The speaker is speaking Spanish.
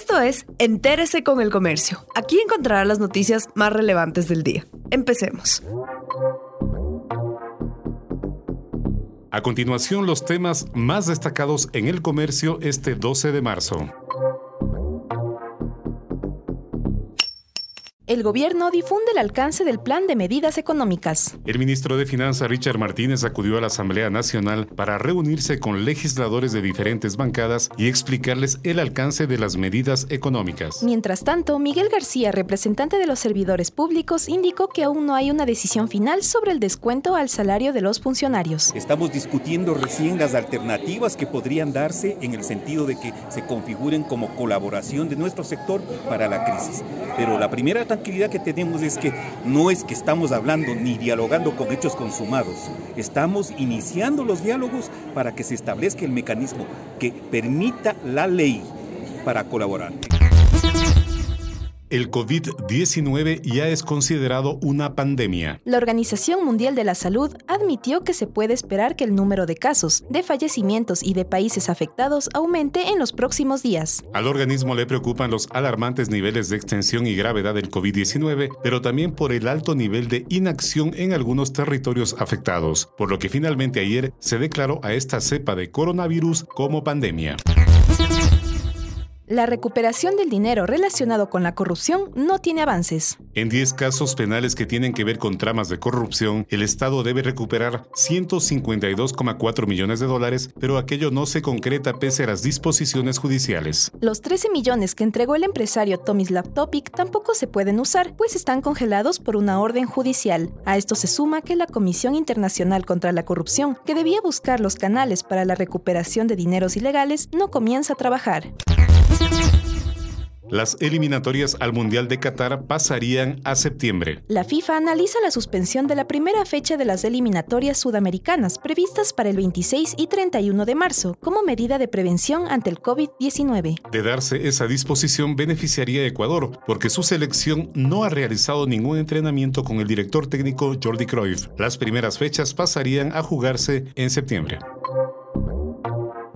Esto es Entérese con el Comercio. Aquí encontrará las noticias más relevantes del día. Empecemos. A continuación, los temas más destacados en el comercio este 12 de marzo. El gobierno difunde el alcance del plan de medidas económicas. El ministro de Finanzas Richard Martínez acudió a la Asamblea Nacional para reunirse con legisladores de diferentes bancadas y explicarles el alcance de las medidas económicas. Mientras tanto, Miguel García, representante de los servidores públicos, indicó que aún no hay una decisión final sobre el descuento al salario de los funcionarios. Estamos discutiendo recién las alternativas que podrían darse en el sentido de que se configuren como colaboración de nuestro sector para la crisis. Pero la primera tranquilidad que tenemos es que no es que estamos hablando ni dialogando con hechos consumados, estamos iniciando los diálogos para que se establezca el mecanismo que permita la ley para colaborar. El COVID-19 ya es considerado una pandemia. La Organización Mundial de la Salud admitió que se puede esperar que el número de casos, de fallecimientos y de países afectados aumente en los próximos días. Al organismo le preocupan los alarmantes niveles de extensión y gravedad del COVID-19, pero también por el alto nivel de inacción en algunos territorios afectados, por lo que finalmente ayer se declaró a esta cepa de coronavirus como pandemia. La recuperación del dinero relacionado con la corrupción no tiene avances. En 10 casos penales que tienen que ver con tramas de corrupción, el Estado debe recuperar 152,4 millones de dólares, pero aquello no se concreta pese a las disposiciones judiciales. Los 13 millones que entregó el empresario Tomislav Topic tampoco se pueden usar, pues están congelados por una orden judicial. A esto se suma que la Comisión Internacional contra la Corrupción, que debía buscar los canales para la recuperación de dineros ilegales, no comienza a trabajar. Las eliminatorias al Mundial de Qatar pasarían a septiembre. La FIFA analiza la suspensión de la primera fecha de las eliminatorias sudamericanas previstas para el 26 y 31 de marzo como medida de prevención ante el COVID-19. De darse esa disposición beneficiaría a Ecuador porque su selección no ha realizado ningún entrenamiento con el director técnico Jordi Cruyff. Las primeras fechas pasarían a jugarse en septiembre.